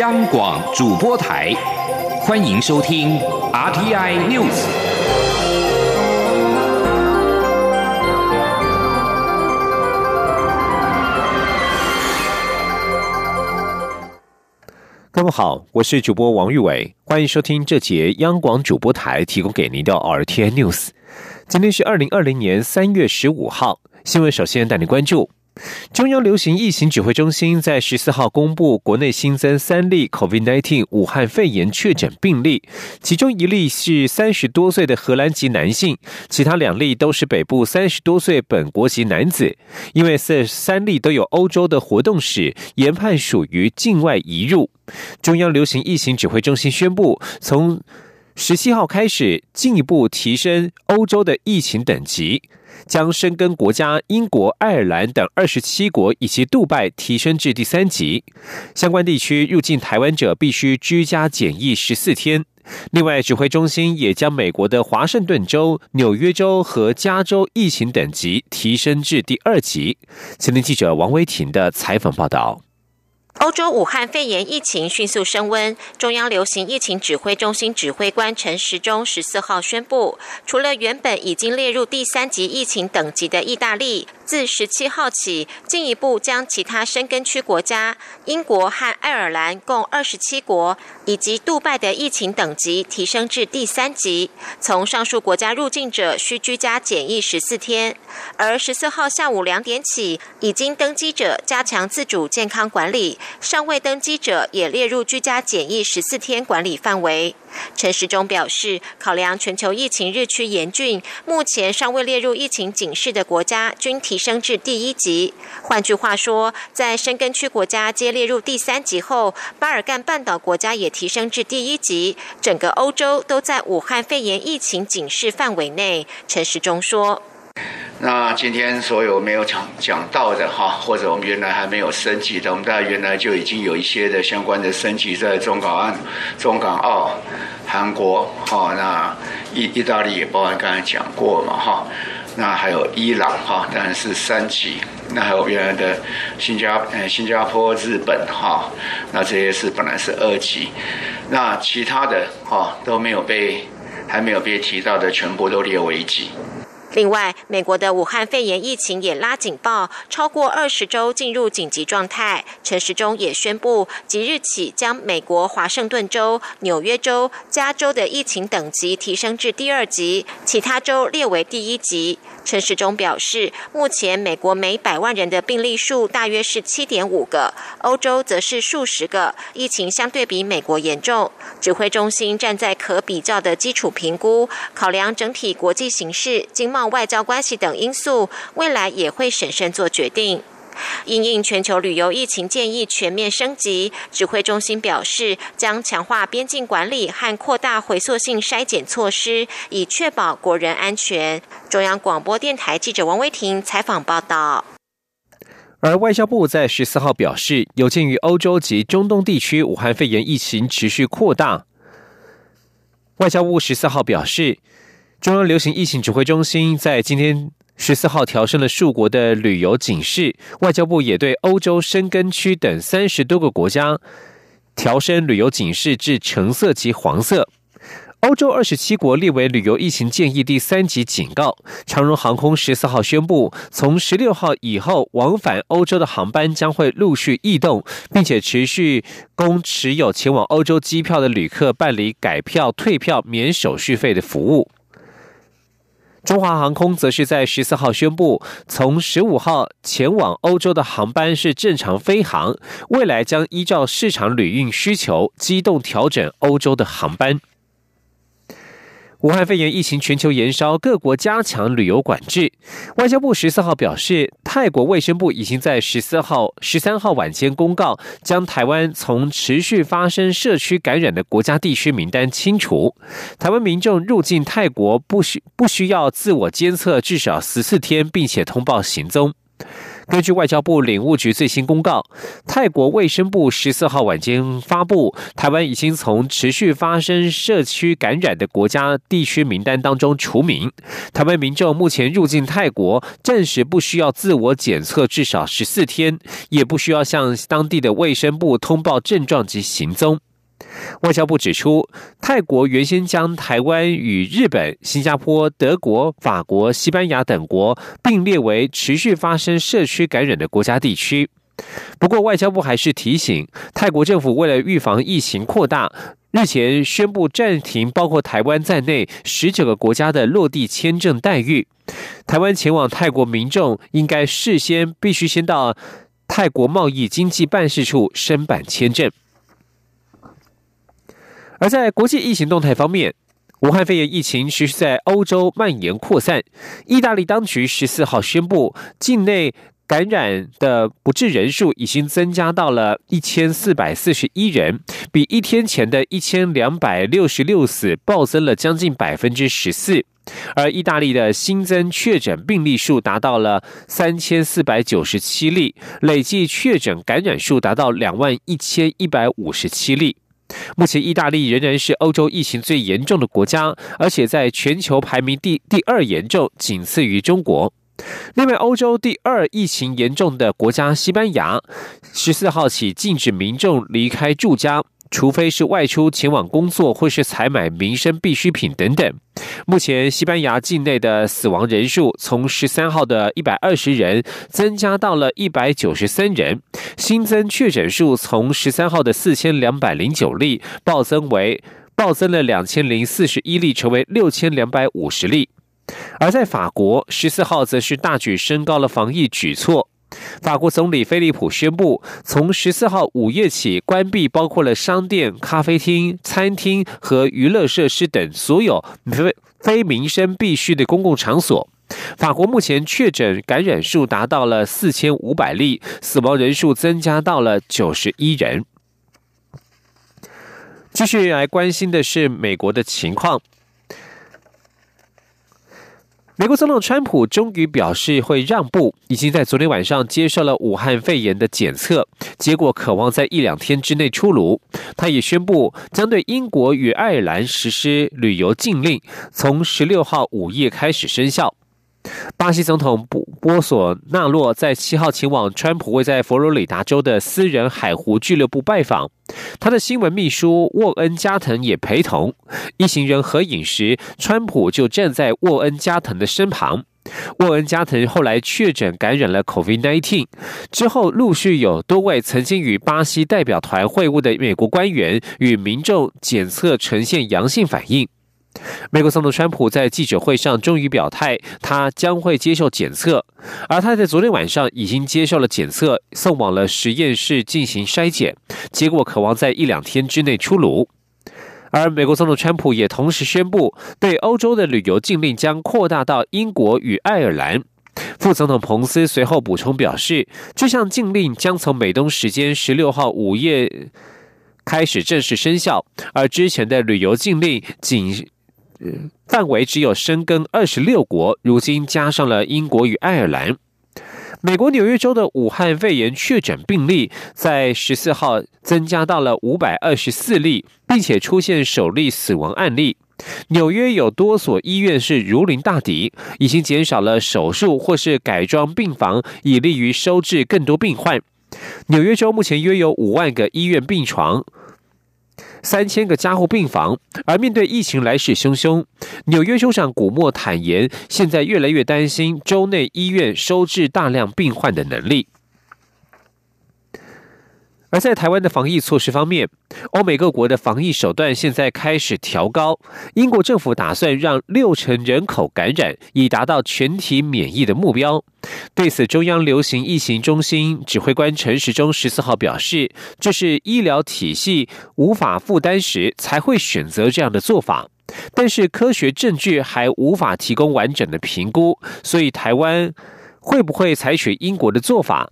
央广主播台，欢迎收听 RTI News。各位好，我是主播王玉伟，欢迎收听这节央广主播台提供给您的 RTI News。今天是二零二零年三月十五号，新闻首先带你关注。中央流行疫情指挥中心在十四号公布，国内新增三例 COVID-19 武汉肺炎确诊病例，其中一例是三十多岁的荷兰籍男性，其他两例都是北部三十多岁本国籍男子。因为这三例都有欧洲的活动史，研判属于境外移入。中央流行疫情指挥中心宣布，从十七号开始，进一步提升欧洲的疫情等级。将申根国家英国、爱尔兰等二十七国以及杜拜提升至第三级，相关地区入境台湾者必须居家检疫十四天。另外，指挥中心也将美国的华盛顿州、纽约州和加州疫情等级提升至第二级。前天记者王威婷的采访报道。欧洲武汉肺炎疫情迅速升温，中央流行疫情指挥中心指挥官陈时中十四号宣布，除了原本已经列入第三级疫情等级的意大利。自十七号起，进一步将其他深根区国家英国和爱尔兰共二十七国以及杜拜的疫情等级提升至第三级。从上述国家入境者需居家检疫十四天，而十四号下午两点起，已经登机者加强自主健康管理，尚未登机者也列入居家检疫十四天管理范围。陈时中表示，考量全球疫情日趋严峻，目前尚未列入疫情警示的国家均提提升至第一级。换句话说，在深根区国家皆列入第三级后，巴尔干半岛国家也提升至第一级，整个欧洲都在武汉肺炎疫情警示范围内。陈时中说。那今天所有没有讲讲到的哈，或者我们原来还没有升级的，我们大家原来就已经有一些的相关的升级在中港岸、中港澳、韩国哈，那意意大利也包含刚才讲过嘛哈，那还有伊朗哈，当然是三级，那还有原来的新加呃新加坡、日本哈，那这些是本来是二级，那其他的哈都没有被还没有被提到的，全部都列为一级。另外，美国的武汉肺炎疫情也拉警报，超过二十周进入紧急状态。陈时中也宣布，即日起将美国华盛顿州、纽约州、加州的疫情等级提升至第二级，其他州列为第一级。陈时中表示，目前美国每百万人的病例数大约是七点五个，欧洲则是数十个，疫情相对比美国严重。指挥中心站在可比较的基础评估，考量整体国际形势、经贸、外交关系等因素，未来也会审慎做决定。因应全球旅游疫情建议全面升级，指挥中心表示将强化边境管理和扩大回溯性筛检措施，以确保国人安全。中央广播电台记者王威婷采访报道。而外交部在十四号表示，有鉴于欧洲及中东地区武汉肺炎疫情持续扩大，外交部十四号表示，中央流行疫情指挥中心在今天。十四号调升了数国的旅游警示，外交部也对欧洲深根区等三十多个国家调升旅游警示至橙色及黄色。欧洲二十七国列为旅游疫情建议第三级警告。长荣航空十四号宣布，从十六号以后，往返欧洲的航班将会陆续异动，并且持续供持有前往欧洲机票的旅客办理改票、退票、免手续费的服务。中华航空则是在十四号宣布，从十五号前往欧洲的航班是正常飞航，未来将依照市场旅运需求，机动调整欧洲的航班。武汉肺炎疫情全球延烧，各国加强旅游管制。外交部十四号表示，泰国卫生部已经在十四号、十三号晚间公告，将台湾从持续发生社区感染的国家地区名单清除。台湾民众入境泰国不需不需要自我监测至少十四天，并且通报行踪。根据外交部领务局最新公告，泰国卫生部十四号晚间发布，台湾已经从持续发生社区感染的国家地区名单当中除名。台湾民众目前入境泰国，暂时不需要自我检测至少十四天，也不需要向当地的卫生部通报症状及行踪。外交部指出，泰国原先将台湾与日本、新加坡、德国、法国、西班牙等国并列为持续发生社区感染的国家地区。不过，外交部还是提醒，泰国政府为了预防疫情扩大，日前宣布暂停包括台湾在内十九个国家的落地签证待遇。台湾前往泰国民众应该事先必须先到泰国贸易经济办事处申办签证。而在国际疫情动态方面，武汉肺炎疫情持续在欧洲蔓延扩散。意大利当局十四号宣布，境内感染的不治人数已经增加到了一千四百四十一人，比一天前的一千两百六十六死暴增了将近百分之十四。而意大利的新增确诊病例数达到了三千四百九十七例，累计确诊感染数达到两万一千一百五十七例。目前，意大利仍然是欧洲疫情最严重的国家，而且在全球排名第第二严重，仅次于中国。另外，欧洲第二疫情严重的国家西班牙，十四号起禁止民众离开住家。除非是外出前往工作，或是采买民生必需品等等。目前，西班牙境内的死亡人数从十三号的一百二十人增加到了一百九十三人，新增确诊数从十三号的四千两百零九例暴增为暴增了两千零四十一例，成为六千两百五十例。而在法国，十四号则是大举升高了防疫举措。法国总理菲利普宣布，从十四号午夜起关闭包括了商店、咖啡厅、餐厅和娱乐设施等所有非非民生必须的公共场所。法国目前确诊感染数达到了四千五百例，死亡人数增加到了九十一人。继续来关心的是美国的情况。美国总统川普终于表示会让步，已经在昨天晚上接受了武汉肺炎的检测，结果渴望在一两天之内出炉。他也宣布将对英国与爱尔兰实施旅游禁令，从十六号午夜开始生效。巴西总统波波索纳洛在七号前往川普位在佛罗里达州的私人海湖俱乐部拜访，他的新闻秘书沃恩加藤也陪同。一行人合影时，川普就站在沃恩加藤的身旁。沃恩加藤后来确诊感染了 COVID-19，之后陆续有多位曾经与巴西代表团会晤的美国官员与民众检测呈现阳性反应。美国总统川普在记者会上终于表态，他将会接受检测，而他在昨天晚上已经接受了检测，送往了实验室进行筛检，结果渴望在一两天之内出炉。而美国总统川普也同时宣布，对欧洲的旅游禁令将扩大到英国与爱尔兰。副总统彭斯随后补充表示，这项禁令将从美东时间十六号午夜开始正式生效，而之前的旅游禁令仅。范围只有深耕二十六国，如今加上了英国与爱尔兰。美国纽约州的武汉肺炎确诊病例在十四号增加到了五百二十四例，并且出现首例死亡案例。纽约有多所医院是如临大敌，已经减少了手术或是改装病房，以利于收治更多病患。纽约州目前约有五万个医院病床。三千个加护病房，而面对疫情来势汹汹，纽约州长古默坦言，现在越来越担心州内医院收治大量病患的能力。而在台湾的防疫措施方面，欧美各国的防疫手段现在开始调高。英国政府打算让六成人口感染，以达到全体免疫的目标。对此，中央流行疫情中心指挥官陈时中十四号表示，这是医疗体系无法负担时才会选择这样的做法，但是科学证据还无法提供完整的评估，所以台湾会不会采取英国的做法？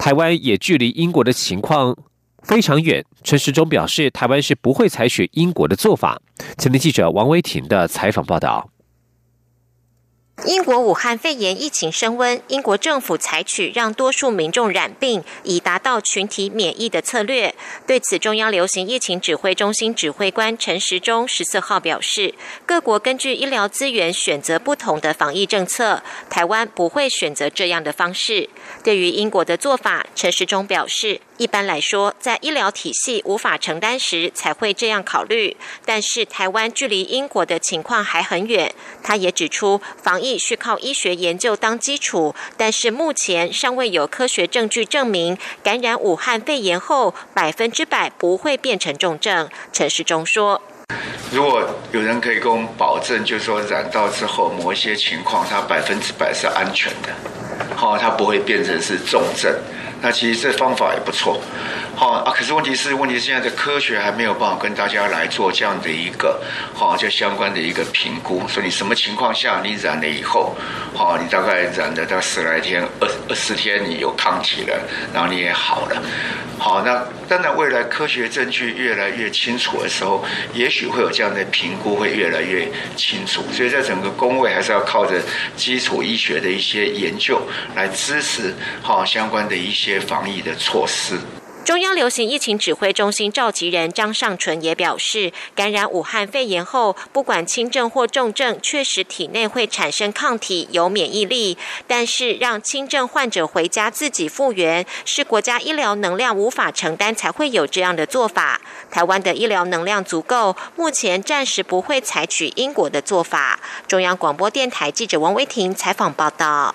台湾也距离英国的情况非常远。陈时中表示，台湾是不会采取英国的做法。前天记者王维婷的采访报道。英国武汉肺炎疫情升温，英国政府采取让多数民众染病，以达到群体免疫的策略。对此，中央流行疫情指挥中心指挥官陈时中十四号表示，各国根据医疗资源选择不同的防疫政策，台湾不会选择这样的方式。对于英国的做法，陈时中表示。一般来说，在医疗体系无法承担时才会这样考虑。但是台湾距离英国的情况还很远。他也指出，防疫需靠医学研究当基础，但是目前尚未有科学证据证明感染武汉肺炎后百分之百不会变成重症。陈世忠说：“如果有人可以跟我们保证，就是说染到之后某一些情况，它百分之百是安全的，好，它不会变成是重症。”那其实这方法也不错，好啊。可是问题是，问题是现在的科学还没有办法跟大家来做这样的一个，好，就相关的一个评估。说你什么情况下你染了以后，好，你大概染了到十来天、二二十天，你有抗体了，然后你也好了。好，那当然未来科学证据越来越清楚的时候，也许会有这样的评估会越来越清楚。所以在整个工位还是要靠着基础医学的一些研究来支持好相关的一些防疫的措施。中央流行疫情指挥中心召集人张尚淳也表示，感染武汉肺炎后，不管轻症或重症，确实体内会产生抗体，有免疫力。但是让轻症患者回家自己复原，是国家医疗能量无法承担，才会有这样的做法。台湾的医疗能量足够，目前暂时不会采取英国的做法。中央广播电台记者王威婷采访报道。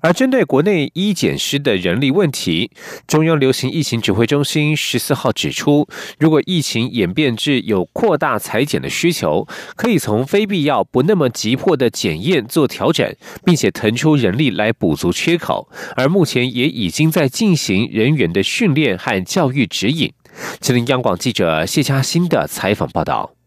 而针对国内医检师的人力问题，中央流行疫情指挥中心十四号指出，如果疫情演变至有扩大裁减的需求，可以从非必要不那么急迫的检验做调整，并且腾出人力来补足缺口。而目前也已经在进行人员的训练和教育指引。吉林央广记者谢嘉欣的采访报道。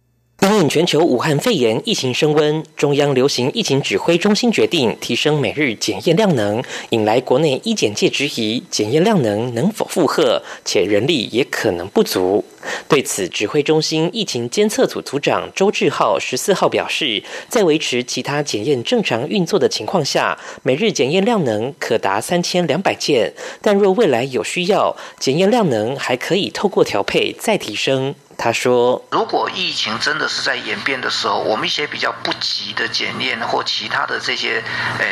因应全球武汉肺炎疫情升温，中央流行疫情指挥中心决定提升每日检验量能，引来国内医检界质疑检验量能能否负荷，且人力也可能不足。对此，指挥中心疫情监测组组长周志浩十四号表示，在维持其他检验正常运作的情况下，每日检验量能可达三千两百件，但若未来有需要，检验量能还可以透过调配再提升。他说：“如果疫情真的是在演变的时候，我们一些比较不急的检验或其他的这些，呃，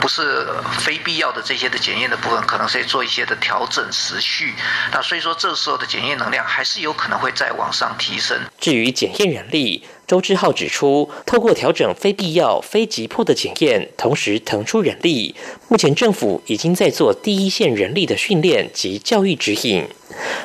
不是非必要的这些的检验的部分，可能是做一些的调整时序。那所以说，这时候的检验能量还是有可能会再往上提升。至于检验人力。”周志浩指出，透过调整非必要、非急迫的检验，同时腾出人力，目前政府已经在做第一线人力的训练及教育指引。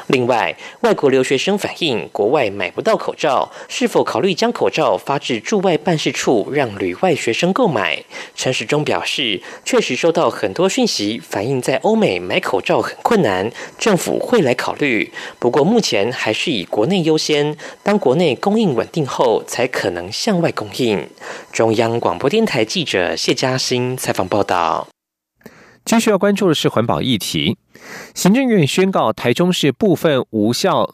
另外，外国留学生反映国外买不到口罩，是否考虑将口罩发至驻外办事处，让旅外学生购买？陈时中表示，确实收到很多讯息，反映在欧美买口罩很困难，政府会来考虑。不过目前还是以国内优先，当国内供应稳定后。才可能向外供应。中央广播电台记者谢嘉欣采访报道。继续要关注的是环保议题。行政院宣告台中市部分无效，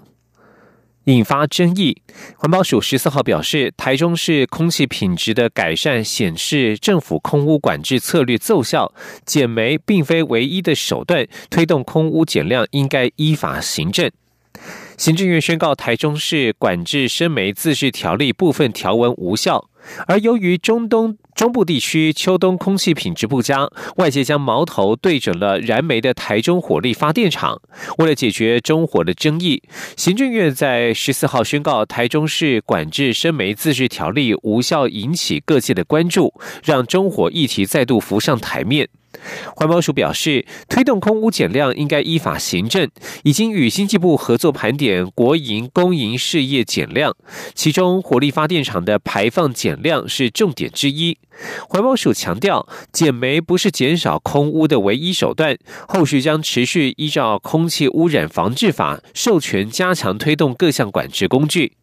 引发争议。环保署十四号表示，台中市空气品质的改善显示政府空污管制策略奏效，减煤并非唯一的手段，推动空污减量应该依法行政。行政院宣告台中市管制生煤自治条例部分条文无效，而由于中东中部地区秋冬空气品质不佳，外界将矛头对准了燃煤的台中火力发电厂。为了解决中火的争议，行政院在十四号宣告台中市管制生煤自治条例无效，引起各界的关注，让中火议题再度浮上台面。环保署表示，推动空污减量应该依法行政，已经与经济部合作盘点国营、公营事业减量，其中火力发电厂的排放减量是重点之一。环保署强调，减煤不是减少空污的唯一手段，后续将持续依照空气污染防治法授权，加强推动各项管制工具。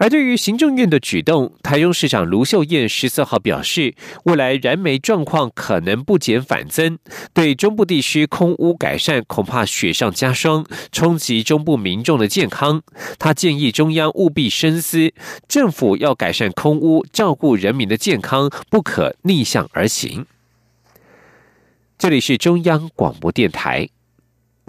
而对于行政院的举动，台中市长卢秀燕十四号表示，未来燃煤状况可能不减反增，对中部地区空污改善恐怕雪上加霜，冲击中部民众的健康。他建议中央务必深思，政府要改善空污，照顾人民的健康，不可逆向而行。这里是中央广播电台。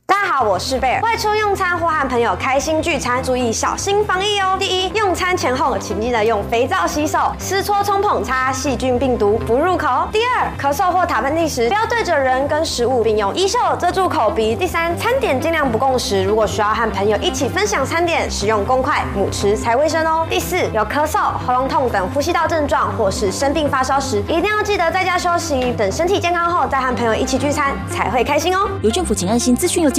大家好，我是贝尔。外出用餐或和朋友开心聚餐，注意小心防疫哦。第一，用餐前后请记得用肥皂洗手，湿搓冲捧擦，细菌病毒不入口。第二，咳嗽或打喷嚏时，不要对着人跟食物，并用衣袖遮住口鼻。第三，餐点尽量不共食，如果需要和朋友一起分享餐点，使用公筷母匙才卫生哦。第四，有咳嗽、喉咙痛等呼吸道症状，或是生病发烧时，一定要记得在家休息，等身体健康后再和朋友一起聚餐，才会开心哦。由政府请安心资讯由。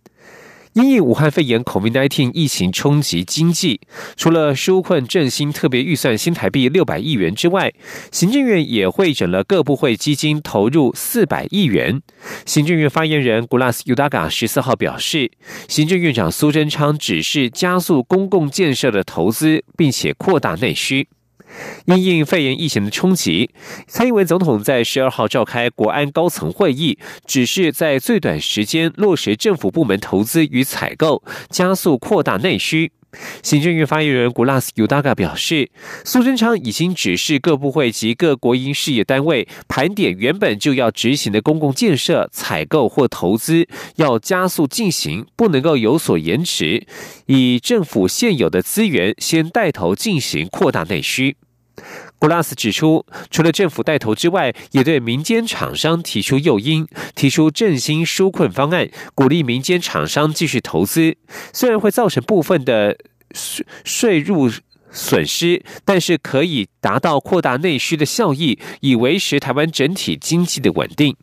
因应武汉肺炎 （COVID-19） 疫情冲击经济，除了纾困振兴特别预算新台币六百亿元之外，行政院也会整了各部会基金投入四百亿元。行政院发言人 Gulas Udaga 十四号表示，行政院长苏贞昌指示加速公共建设的投资，并且扩大内需。因应肺炎疫情的冲击，蔡英文总统在十二号召开国安高层会议，指示在最短时间落实政府部门投资与采购，加速扩大内需。行政院发言人古拉斯尤达嘎表示，苏贞昌已经指示各部会及各国营事业单位盘点原本就要执行的公共建设采购或投资，要加速进行，不能够有所延迟，以政府现有的资源先带头进行扩大内需。古拉斯指出，除了政府带头之外，也对民间厂商提出诱因，提出振兴纾困方案，鼓励民间厂商继续投资。虽然会造成部分的税税入损失，但是可以达到扩大内需的效益，以维持台湾整体经济的稳定。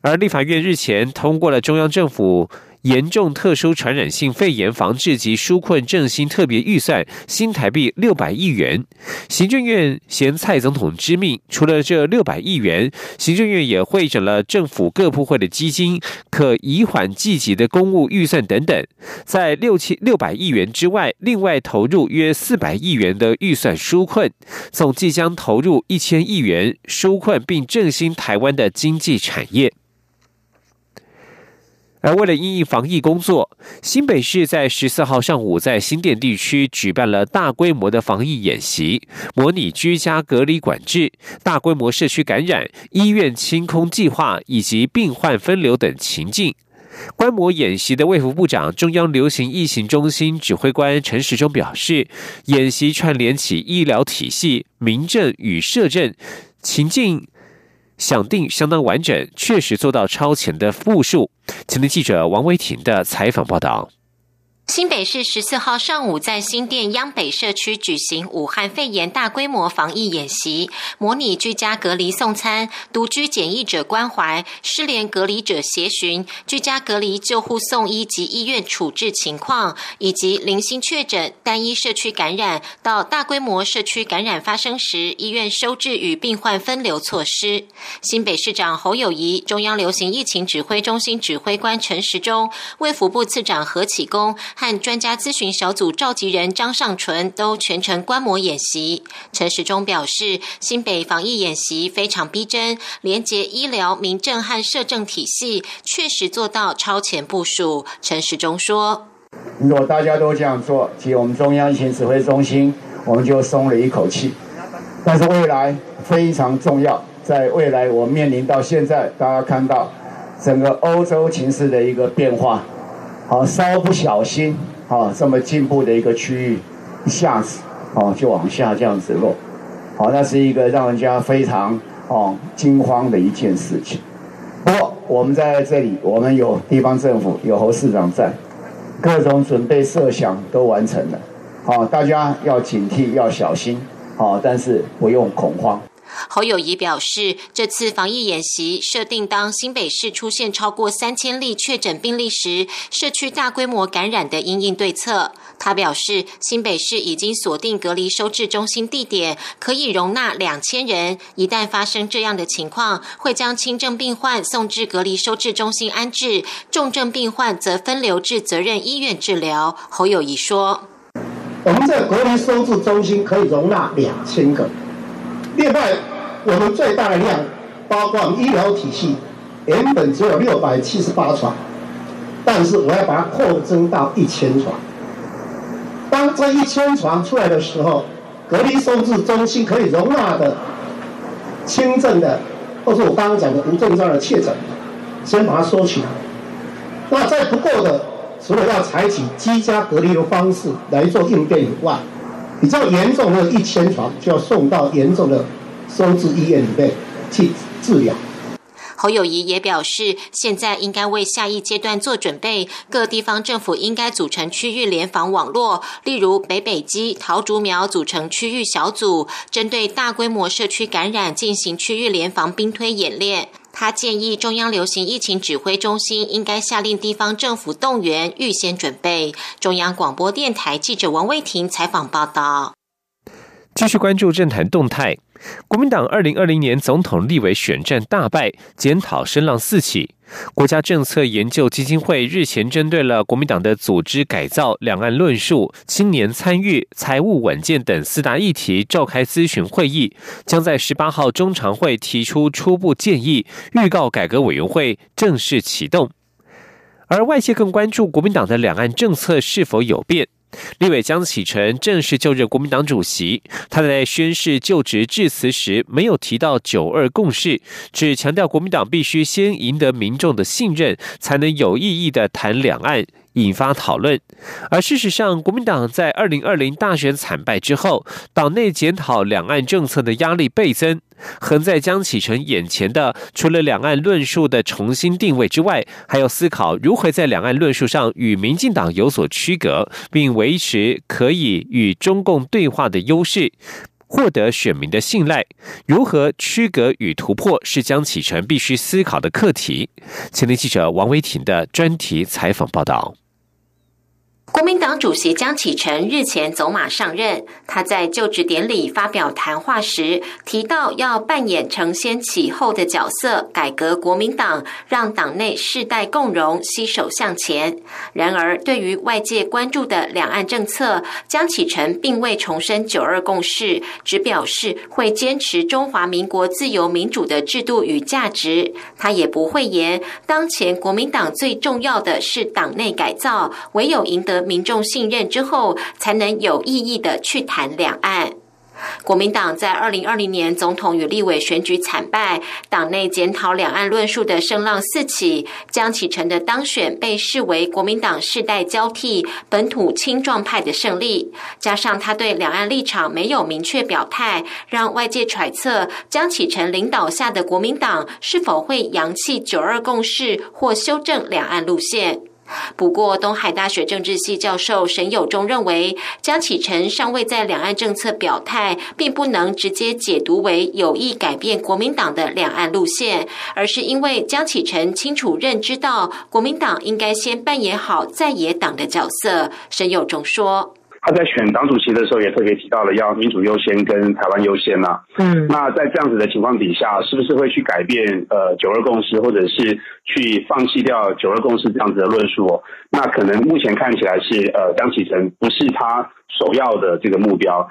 而立法院日前通过了中央政府。严重特殊传染性肺炎防治及纾困振兴特别预算新台币六百亿元，行政院嫌蔡总统之命，除了这六百亿元，行政院也会整了政府各部会的基金、可移缓计急的公务预算等等，在六千六百亿元之外，另外投入约四百亿元的预算纾困，总计将投入一千亿元纾困并振兴台湾的经济产业。而为了应应防疫工作，新北市在十四号上午在新店地区举办了大规模的防疫演习，模拟居家隔离管制、大规模社区感染、医院清空计划以及病患分流等情境。观摩演习的卫福部长、中央流行疫情中心指挥官陈时中表示，演习串联起医疗体系、民政与社政情境。想定相当完整，确实做到超前的复述。前天记者王维婷的采访报道。新北市十四号上午在新店央北社区举行武汉肺炎大规模防疫演习，模拟居家隔离送餐、独居检疫者关怀、失联隔离者协寻、居家隔离救护送医及医院处置情况，以及零星确诊、单一社区感染到大规模社区感染发生时，医院收治与病患分流措施。新北市长侯友谊、中央流行疫情指挥中心指挥官陈时中、卫福部次长何启功。和专家咨询小组召集人张尚纯都全程观摩演习。陈时中表示，新北防疫演习非常逼真，连结医疗、民政和社政体系，确实做到超前部署。陈时中说：“如果大家都这样做，其实我们中央疫情指挥中心我们就松了一口气。但是未来非常重要，在未来我面临到现在，大家看到整个欧洲情势的一个变化。”好，稍不小心，好，这么进步的一个区域，一下子，啊，就往下这样子落，好，那是一个让人家非常哦惊慌的一件事情。不过我们在这里，我们有地方政府，有侯市长在，各种准备设想都完成了，好，大家要警惕，要小心，好，但是不用恐慌。侯友谊表示，这次防疫演习设定，当新北市出现超过三千例确诊病例时，社区大规模感染的应应对策。他表示，新北市已经锁定隔离收治中心地点，可以容纳两千人。一旦发生这样的情况，会将轻症病患送至隔离收治中心安置，重症病患则分流至责任医院治疗。侯友谊说：“我们在隔离收治中心可以容纳两千个。另外，我们最大的量，包括医疗体系，原本只有六百七十八床，但是我要把它扩增到一千床。当这一千床出来的时候，隔离收治中心可以容纳的轻症的，或是我刚刚讲的无症状的确诊，先把它收起来。那再不够的，除了要采取居家隔离的方式来做应变以外，比较严重的一千床就要送到严重的收治医院里面去治疗。侯友谊也表示，现在应该为下一阶段做准备，各地方政府应该组成区域联防网络，例如北北基、桃竹苗组成区域小组，针对大规模社区感染进行区域联防兵推演练。他建议中央流行疫情指挥中心应该下令地方政府动员，预先准备。中央广播电台记者王卫婷采访报道。继续关注政坛动态。国民党二零二零年总统立委选战大败，检讨声浪四起。国家政策研究基金会日前针对了国民党的组织改造、两岸论述、青年参与、财务稳健等四大议题召开咨询会议，将在十八号中常会提出初步建议，预告改革委员会正式启动。而外界更关注国民党的两岸政策是否有变。立委江启臣正式就任国民党主席，他在宣誓就职致辞时没有提到九二共识，只强调国民党必须先赢得民众的信任，才能有意义的谈两岸。引发讨论，而事实上，国民党在二零二零大选惨败之后，党内检讨两岸政策的压力倍增。横在江启臣眼前的，除了两岸论述的重新定位之外，还要思考如何在两岸论述上与民进党有所区隔，并维持可以与中共对话的优势，获得选民的信赖。如何区隔与突破，是江启臣必须思考的课题。前天记者王维婷的专题采访报道。国民党主席江启臣日前走马上任，他在就职典礼发表谈话时提到，要扮演承先启后的角色，改革国民党，让党内世代共荣，携手向前。然而，对于外界关注的两岸政策，江启臣并未重申九二共识，只表示会坚持中华民国自由民主的制度与价值。他也不会言，当前国民党最重要的是党内改造，唯有赢得。民众信任之后，才能有意义的去谈两岸。国民党在二零二零年总统与立委选举惨败，党内检讨两岸论述的声浪四起。江启臣的当选被视为国民党世代交替、本土青壮派的胜利，加上他对两岸立场没有明确表态，让外界揣测江启臣领导下的国民党是否会扬弃九二共识或修正两岸路线。不过，东海大学政治系教授沈友忠认为，江启臣尚未在两岸政策表态，并不能直接解读为有意改变国民党的两岸路线，而是因为江启臣清楚认知到，国民党应该先扮演好在野党的角色。沈友忠说。他在选党主席的时候也特别提到了要民主优先跟台湾优先嘛。嗯，那在这样子的情况底下，是不是会去改变呃九二共识，或者是去放弃掉九二共识这样子的论述？那可能目前看起来是呃江启臣不是他首要的这个目标。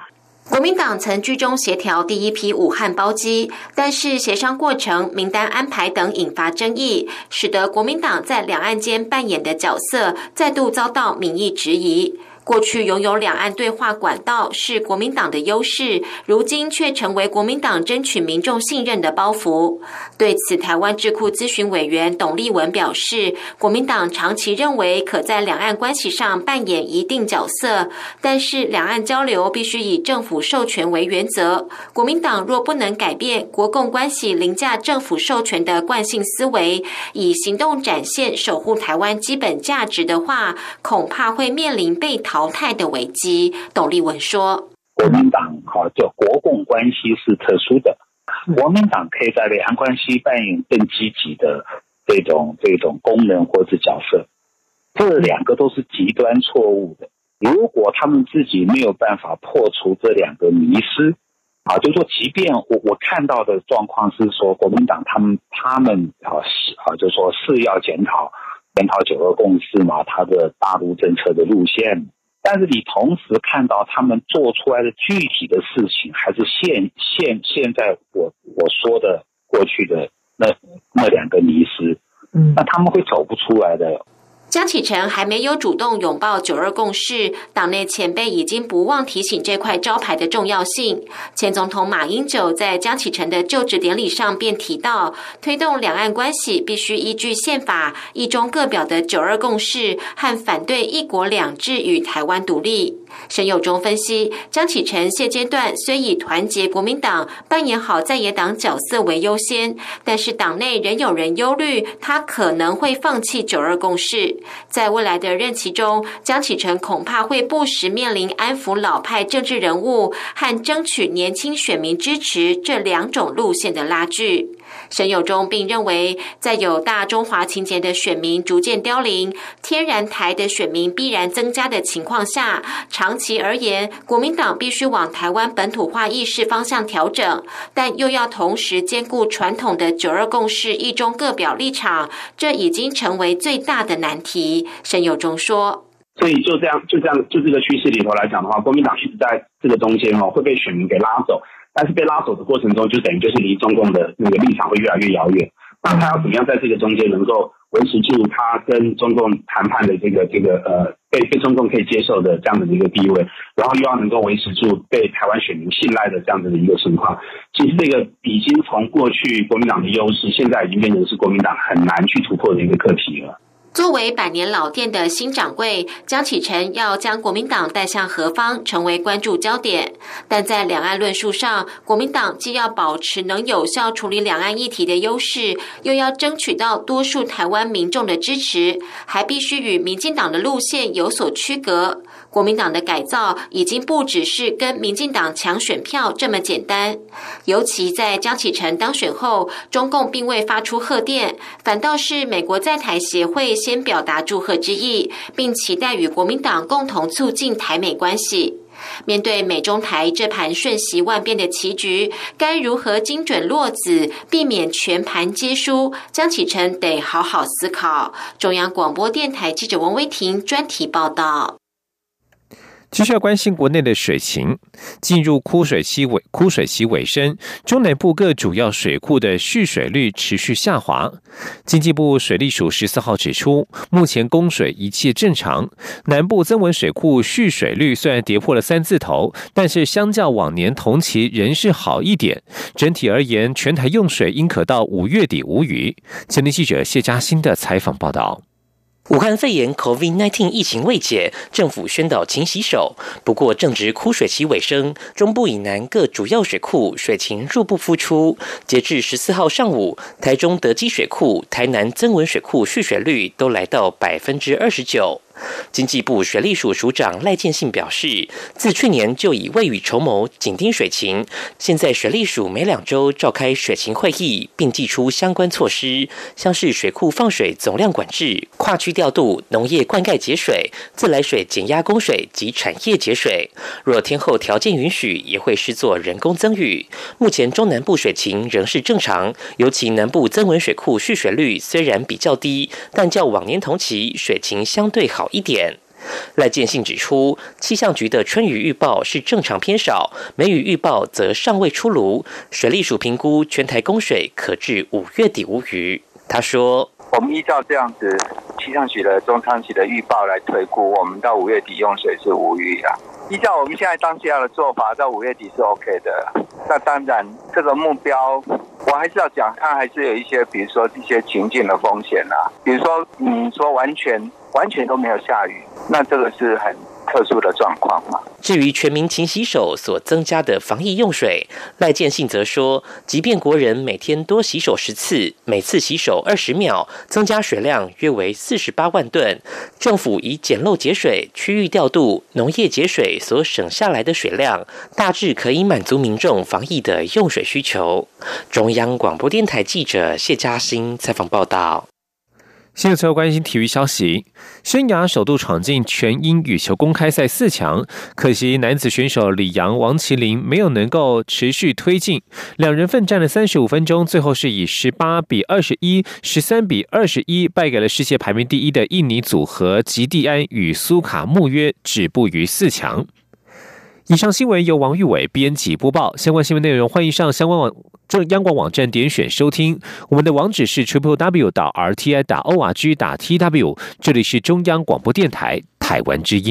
国民党曾居中协调第一批武汉包机，但是协商过程、名单安排等引发争议，使得国民党在两岸间扮演的角色再度遭到民意质疑。过去拥有两岸对话管道是国民党的优势，如今却成为国民党争取民众信任的包袱。对此，台湾智库咨询委员董立文表示，国民党长期认为可在两岸关系上扮演一定角色，但是两岸交流必须以政府授权为原则。国民党若不能改变国共关系凌驾政府授权的惯性思维，以行动展现守护台湾基本价值的话，恐怕会面临被淘。淘汰的危机，董立文说：“国民党哈，就国共关系是特殊的，国民党可以在两岸关系扮演更积极的这种这种功能或者角色。这两个都是极端错误的。如果他们自己没有办法破除这两个迷失，啊，就是说，即便我我看到的状况是说，国民党他们他们啊是啊，就是说是要检讨检讨九二共识嘛，他的大陆政策的路线。但是你同时看到他们做出来的具体的事情，还是现现现在我我说的过去的那那两个迷失，嗯，那他们会走不出来的。江启臣还没有主动拥抱九二共识，党内前辈已经不忘提醒这块招牌的重要性。前总统马英九在江启臣的就职典礼上便提到，推动两岸关系必须依据宪法一中各表的九二共识和反对一国两制与台湾独立。沈友忠分析，江启臣现阶段虽以团结国民党、扮演好在野党角色为优先，但是党内仍有人忧虑他可能会放弃九二共识。在未来的任期中，江启臣恐怕会不时面临安抚老派政治人物和争取年轻选民支持这两种路线的拉锯。沈友忠并认为，在有大中华情节的选民逐渐凋零、天然台的选民必然增加的情况下，长期而言，国民党必须往台湾本土化意识方向调整，但又要同时兼顾传统的九二共识、一中各表立场，这已经成为最大的难题。沈友忠说：“所以就这样，就这样，就这个趋势里头来讲的话，国民党一直在这个中间哦，会被选民给拉走。”但是被拉走的过程中，就等于就是离中共的那个立场会越来越遥远。那他要怎么样在这个中间能够维持住他跟中共谈判的这个这个呃被被中共可以接受的这样的一个地位，然后又要能够维持住被台湾选民信赖的这样子的一个情况，其实这个已经从过去国民党的优势，现在已经变成是国民党很难去突破的一个课题了。作为百年老店的新掌柜，江启臣要将国民党带向何方，成为关注焦点。但在两岸论述上，国民党既要保持能有效处理两岸议题的优势，又要争取到多数台湾民众的支持，还必须与民进党的路线有所区隔。国民党的改造已经不只是跟民进党抢选票这么简单，尤其在江启臣当选后，中共并未发出贺电，反倒是美国在台协会先表达祝贺之意，并期待与国民党共同促进台美关系。面对美中台这盘瞬息万变的棋局，该如何精准落子，避免全盘皆输？江启臣得好好思考。中央广播电台记者王威婷专题报道。继续要关心国内的水情，进入枯水期尾，枯水期尾声，中南部各主要水库的蓄水率持续下滑。经济部水利署十四号指出，目前供水一切正常。南部增文水库蓄水率虽然跌破了三字头，但是相较往年同期仍是好一点。整体而言，全台用水应可到五月底无虞。前天记者谢嘉欣的采访报道。武汉肺炎 （COVID-19） 疫情未解，政府宣导勤洗手。不过正值枯水期尾声，中部以南各主要水库水情入不敷出。截至十四号上午，台中德基水库、台南增文水库蓄水率都来到百分之二十九。经济部水利署署长赖建信表示，自去年就已未雨绸缪，紧盯水情。现在水利署每两周召开水情会议，并寄出相关措施，像是水库放水总量管制、跨区调度、农业灌溉节水、自来水减压供水及产业节水。若天候条件允许，也会施作人工增雨。目前中南部水情仍是正常，尤其南部增文水库蓄水率虽然比较低，但较往年同期水情相对好。一点，赖建信指出，气象局的春雨预报是正常偏少，梅雨预报则尚未出炉。水利署评估全台供水可至五月底无虞。他说：“我们依照这样子气象局的中长期的预报来推估，我们到五月底用水是无虞啊。依照我们现在当下的做法，到五月底是 OK 的。那当然，这个目标我还是要讲，它还是有一些，比如说一些情境的风险啊，比如说嗯说完全。”完全都没有下雨，那这个是很特殊的状况嘛。至于全民勤洗手所增加的防疫用水，赖建信则说，即便国人每天多洗手十次，每次洗手二十秒，增加水量约为四十八万吨。政府以简陋节水、区域调度、农业节水所省下来的水量，大致可以满足民众防疫的用水需求。中央广播电台记者谢嘉欣采访报道。现在最后关心体育消息，生涯首度闯进全英羽球公开赛四强，可惜男子选手李阳、王麒麟没有能够持续推进，两人奋战了三十五分钟，最后是以十八比二十一、十三比二十一败给了世界排名第一的印尼组合吉蒂安与苏卡穆约，止步于四强。以上新闻由王玉伟编辑播报，相关新闻内容欢迎上相关网。这央广网站点选收听，我们的网址是 triple w 打 r t i 打 o r g 打 t w，这里是中央广播电台台湾之音。